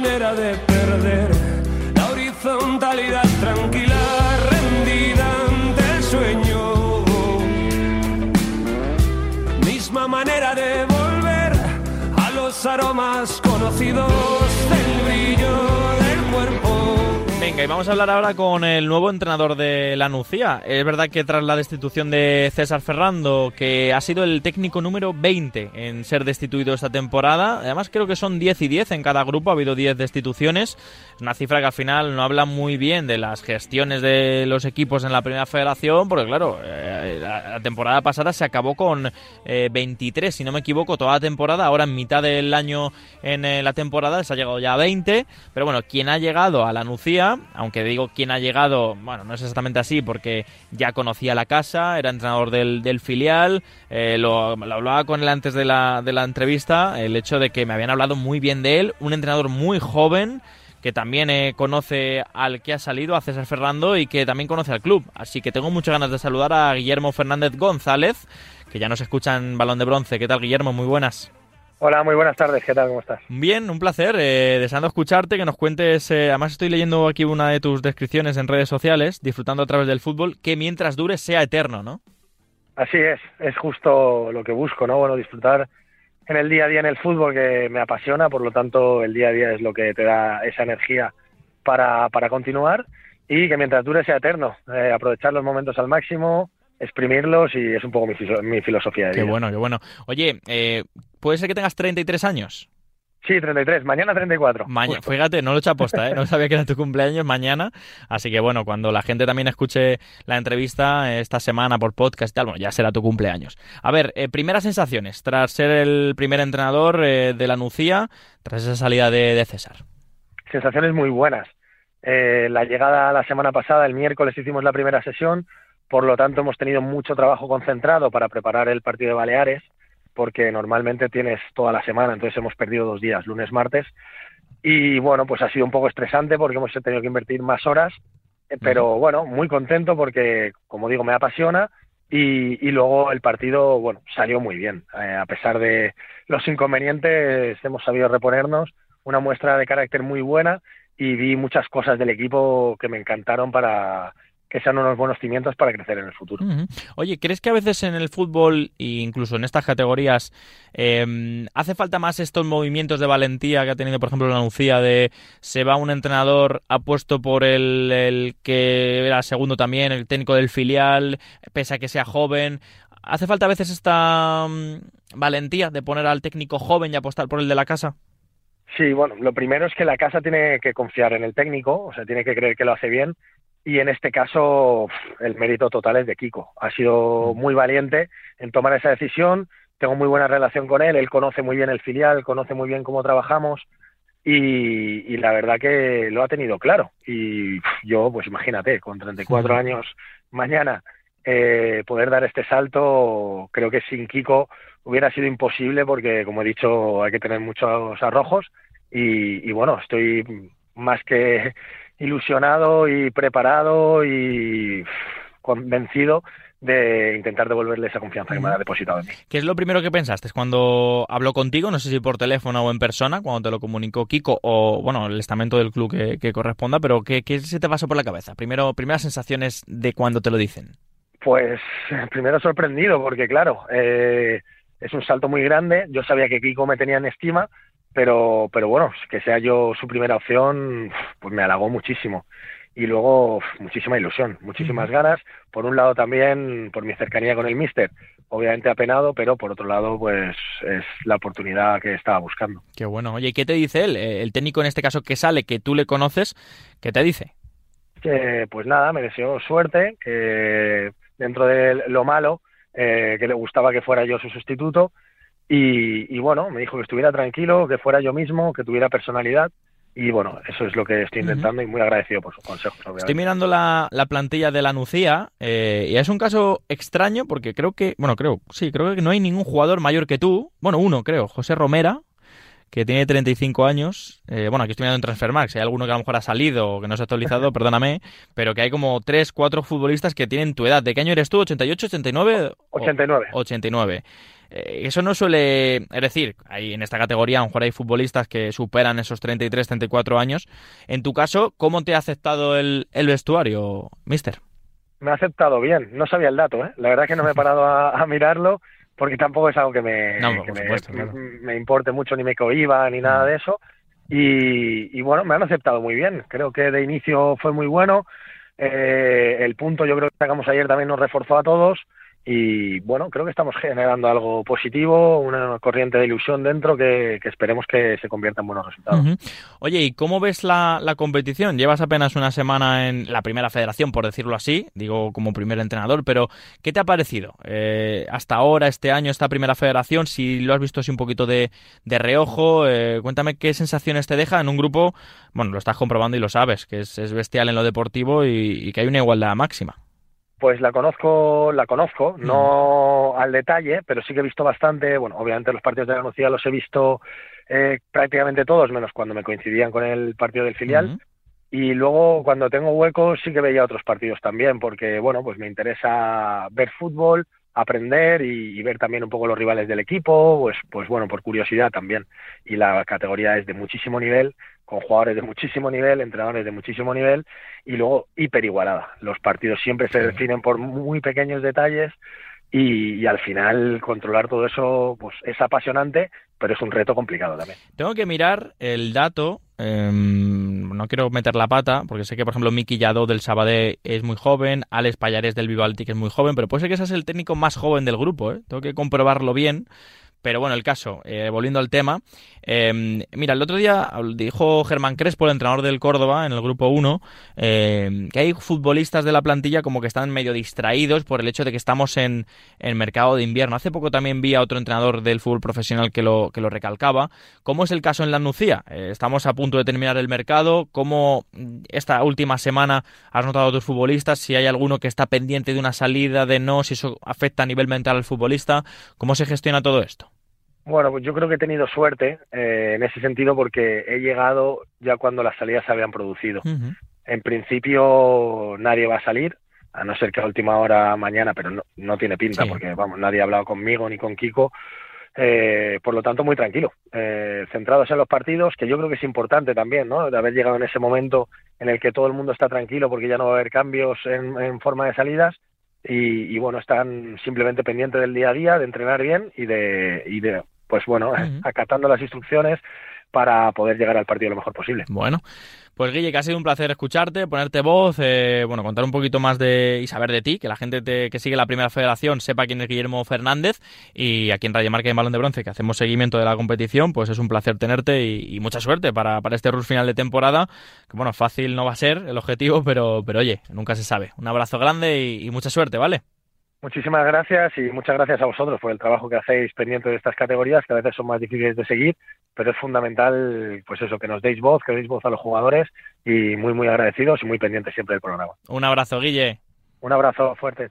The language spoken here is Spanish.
manera de perder la horizontalidad tranquila, rendida ante el sueño. Misma manera de volver a los aromas conocidos del brillo. Venga, y vamos a hablar ahora con el nuevo entrenador de la Nucía. Es verdad que tras la destitución de César Ferrando, que ha sido el técnico número 20 en ser destituido esta temporada, además creo que son 10 y 10 en cada grupo, ha habido 10 destituciones, una cifra que al final no habla muy bien de las gestiones de los equipos en la primera federación, porque claro, eh, la temporada pasada se acabó con 23, eh, si no me equivoco, toda la temporada, ahora en mitad del año en eh, la temporada se ha llegado ya a 20, pero bueno, quien ha llegado a la Nucía aunque digo quién ha llegado, bueno, no es exactamente así porque ya conocía la casa, era entrenador del, filial, eh, lo, hablaba con él antes de la, de la entrevista, el hecho de que me habían hablado muy bien de él, un entrenador muy joven que también eh, conoce al que ha salido, a César Ferrando, y que también conoce al club. Así que tengo muchas ganas de saludar a Guillermo Fernández González, que ya nos escucha en Balón de Bronce. ¿Qué tal, Guillermo? Muy buenas. Hola, muy buenas tardes, ¿qué tal? ¿Cómo estás? Bien, un placer, eh, deseando escucharte, que nos cuentes, eh, además estoy leyendo aquí una de tus descripciones en redes sociales, disfrutando a través del fútbol, que mientras dure sea eterno, ¿no? Así es, es justo lo que busco, ¿no? Bueno, disfrutar en el día a día en el fútbol que me apasiona, por lo tanto el día a día es lo que te da esa energía para, para continuar y que mientras dure sea eterno, eh, aprovechar los momentos al máximo, exprimirlos y es un poco mi, mi filosofía de vida. Qué bueno, qué bueno. Oye, eh, ¿puede ser que tengas 33 años? Sí, 33, mañana 34. Mañana, fíjate, no lo he hecho aposta, ¿eh? no sabía que era tu cumpleaños mañana, así que bueno, cuando la gente también escuche la entrevista esta semana por podcast y tal, bueno, ya será tu cumpleaños. A ver, eh, primeras sensaciones tras ser el primer entrenador eh, de la Nucía, tras esa salida de, César. Sensaciones muy buenas. la llegada la semana pasada, el miércoles hicimos la primera sesión, por lo tanto, hemos tenido mucho trabajo concentrado para preparar el partido de Baleares, porque normalmente tienes toda la semana, entonces hemos perdido dos días, lunes, martes. Y bueno, pues ha sido un poco estresante porque hemos tenido que invertir más horas, eh, pero bueno, muy contento porque, como digo, me apasiona y, luego el partido, bueno, salió muy bien. Eh, a pesar de los inconvenientes, hemos sabido reponernos, una muestra de carácter muy buena y vi muchas cosas del equipo que me encantaron para que sean unos buenos cimientos para crecer en el futuro. Oye, ¿crees que a veces en el fútbol e incluso en estas categorías em, hace falta más estos movimientos de valentía que ha tenido, por ejemplo, la Lucía de se va un entrenador apuesto por el, el que era segundo también, el técnico del filial, pese a que sea joven? ¿Hace falta a veces esta mm, valentía de poner al técnico joven y apostar por el de la casa? Sí, bueno, lo primero es que la casa tiene que confiar en el técnico, o sea, tiene que creer que lo hace bien y en este caso el mérito total es de Kiko. Ha sido muy valiente en tomar esa decisión, tengo muy buena relación con él, él conoce muy bien el filial, conoce muy bien cómo trabajamos. Y, la verdad que lo ha tenido claro. Y yo, pues imagínate, con 34 años mañana eh, poder dar este salto, creo que sin Kiko hubiera sido imposible porque, como he dicho, hay que tener muchos arrojos. Y, y bueno, estoy más que ilusionado y preparado y convencido de intentar devolverle esa confianza que me ha depositado en mí. ¿Qué es lo primero que pensaste cuando habló contigo? No sé si por teléfono o en persona, cuando te lo comunicó Kiko o, bueno, el estamento del club que, corresponda, pero ¿qué, se te pasó por la cabeza? Primero, primeras sensaciones de cuando te lo dicen. Pues primero sorprendido, porque claro, eh, es un salto muy grande. Yo sabía que Kiko me tenía en estima, pero, pero bueno, que sea yo su primera opción, pues me halagó muchísimo. Y luego muchísima ilusión, muchísimas ganas. Por un lado también por mi cercanía con el míster, obviamente apenado, pero por otro lado pues es la oportunidad que estaba buscando. Qué bueno. Oye, ¿qué te dice él? Eh, el técnico en este caso que sale, que tú le conoces, ¿qué te dice? Que pues nada, me deseó suerte, que dentro de lo malo, eh, que le gustaba que fuera yo su sustituto y, bueno, me dijo que estuviera tranquilo, que fuera yo mismo, que tuviera personalidad. Y bueno, eso es lo que estoy intentando y muy agradecido por sus consejos. Estoy mirando la, plantilla de la Nucía eh, y es un caso extraño porque creo que, bueno, creo, sí, creo que no hay ningún jugador mayor que tú. Bueno, uno creo, José Romera, que tiene 35 años. Eh, bueno, aquí estoy mirando en Transfermarkt. hay alguno que a lo mejor ha salido o que no se ha actualizado, perdóname. Pero que hay como 3, 4 futbolistas que tienen tu edad. ¿De qué año eres tú? ¿88, 89? 89. 89. Eh, eso no suele, es decir, hay en esta categoría a lo mejor hay futbolistas que superan esos 33, 34 años. En tu caso, ¿cómo te ha aceptado el, el vestuario, mister? Me ha aceptado bien, no sabía el dato, ¿eh? la verdad que no me he parado a, mirarlo porque tampoco es algo que me, me, importe mucho, ni me cohiba, ni nada mm. de eso. Y, y, bueno, me han aceptado muy bien. Creo que de inicio fue muy bueno. Eh, el punto yo creo que sacamos ayer también nos reforzó a todos y bueno, creo que estamos generando algo positivo, una corriente de ilusión dentro que, esperemos que se convierta en buenos resultados. Oye, ¿y cómo ves la, competición? Llevas apenas una semana en la primera federación, por decirlo así, digo como primer entrenador, pero ¿qué te ha parecido eh, hasta ahora, este año, esta primera federación? Si lo has visto así un poquito de, reojo, eh, cuéntame qué sensaciones te deja en un grupo, bueno, lo estás comprobando y lo sabes, que es, bestial en lo deportivo y que hay una igualdad máxima. Pues la conozco, la conozco, no al detalle, pero sí que he visto bastante, bueno, obviamente los partidos de la Nucía los he visto eh, prácticamente todos, menos cuando me coincidían con el partido del filial. Y luego cuando tengo huecos sí que veía otros partidos también, porque bueno, pues me interesa ver fútbol, aprender y, ver también un poco los rivales del equipo, pues, pues bueno, por curiosidad también. Y la categoría es de muchísimo nivel, con jugadores de muchísimo nivel, entrenadores de muchísimo nivel y luego hiper igualada. Los partidos siempre se definen por muy pequeños detalles y, al final controlar todo eso pues es apasionante, pero es un reto complicado también. Tengo que mirar el dato, em, no quiero meter la pata, porque sé que por ejemplo Miki Yado del Sabadell es muy joven, Alex Payares del Vivaldi que es muy joven, pero puede ser que ese es el técnico más joven del grupo, ¿eh? tengo que comprobarlo bien. Pero bueno, el caso, eh, volviendo al tema, em, mira, el otro día dijo Germán Crespo, el entrenador del Córdoba, en el grupo 1, em, que hay futbolistas de la plantilla como que están medio distraídos por el hecho de que estamos en, en mercado de invierno. Hace poco también vi a otro entrenador del fútbol profesional que lo, que lo recalcaba. ¿Cómo es el caso en la Nucía? Eh, estamos a punto de terminar el mercado. ¿Cómo esta última semana has notado a tus futbolistas? Si hay alguno que está pendiente de una salida, de no, si eso afecta a nivel mental al futbolista. ¿Cómo se gestiona todo esto? Bueno, pues yo creo que he tenido suerte eh, en ese sentido porque he llegado ya cuando las salidas se habían producido. En principio nadie va a salir, a no ser que a última hora mañana, pero no, no tiene pinta porque vamos, nadie ha hablado conmigo ni con Kiko. Eh, por lo tanto, muy tranquilo, eh, centrados en los partidos, que yo creo que es importante también, ¿no? De haber llegado en ese momento en el que todo el mundo está tranquilo porque ya no va a haber cambios en, forma de salidas y, y, bueno, están simplemente pendientes del día a día, de entrenar bien y de, y de pues bueno, acatando las instrucciones para poder llegar al partido lo mejor posible. Bueno, pues Guille, que ha sido un placer escucharte, ponerte voz, eh, bueno, contar un poquito más de y saber de ti, que la gente que sigue la Primera Federación sepa quién es Guillermo Fernández y aquí en Radio Marca y en Balón de Bronce, que hacemos seguimiento de la competición, pues es un placer tenerte y, mucha suerte para, para este rush final de temporada, que bueno, fácil no va a ser el objetivo, pero, pero oye, nunca se sabe. Un abrazo grande y mucha suerte, ¿vale? Muchísimas gracias y muchas gracias a vosotros por el trabajo que hacéis pendiente de estas categorías, que a veces son más difíciles de seguir, pero es fundamental, pues eso, que nos deis voz, que deis voz a los jugadores y muy, muy agradecidos y muy pendientes siempre del programa. Un abrazo, Guille. Un abrazo fuerte.